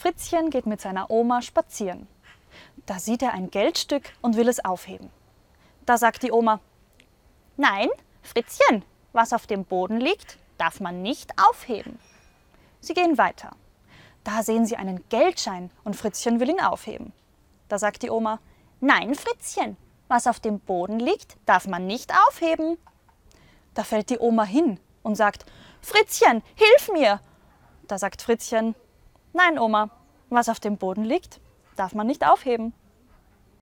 Fritzchen geht mit seiner Oma spazieren. Da sieht er ein Geldstück und will es aufheben. Da sagt die Oma, Nein, Fritzchen, was auf dem Boden liegt, darf man nicht aufheben. Sie gehen weiter. Da sehen sie einen Geldschein und Fritzchen will ihn aufheben. Da sagt die Oma, Nein, Fritzchen, was auf dem Boden liegt, darf man nicht aufheben. Da fällt die Oma hin und sagt, Fritzchen, hilf mir! Da sagt Fritzchen, Nein, Oma, was auf dem Boden liegt, darf man nicht aufheben.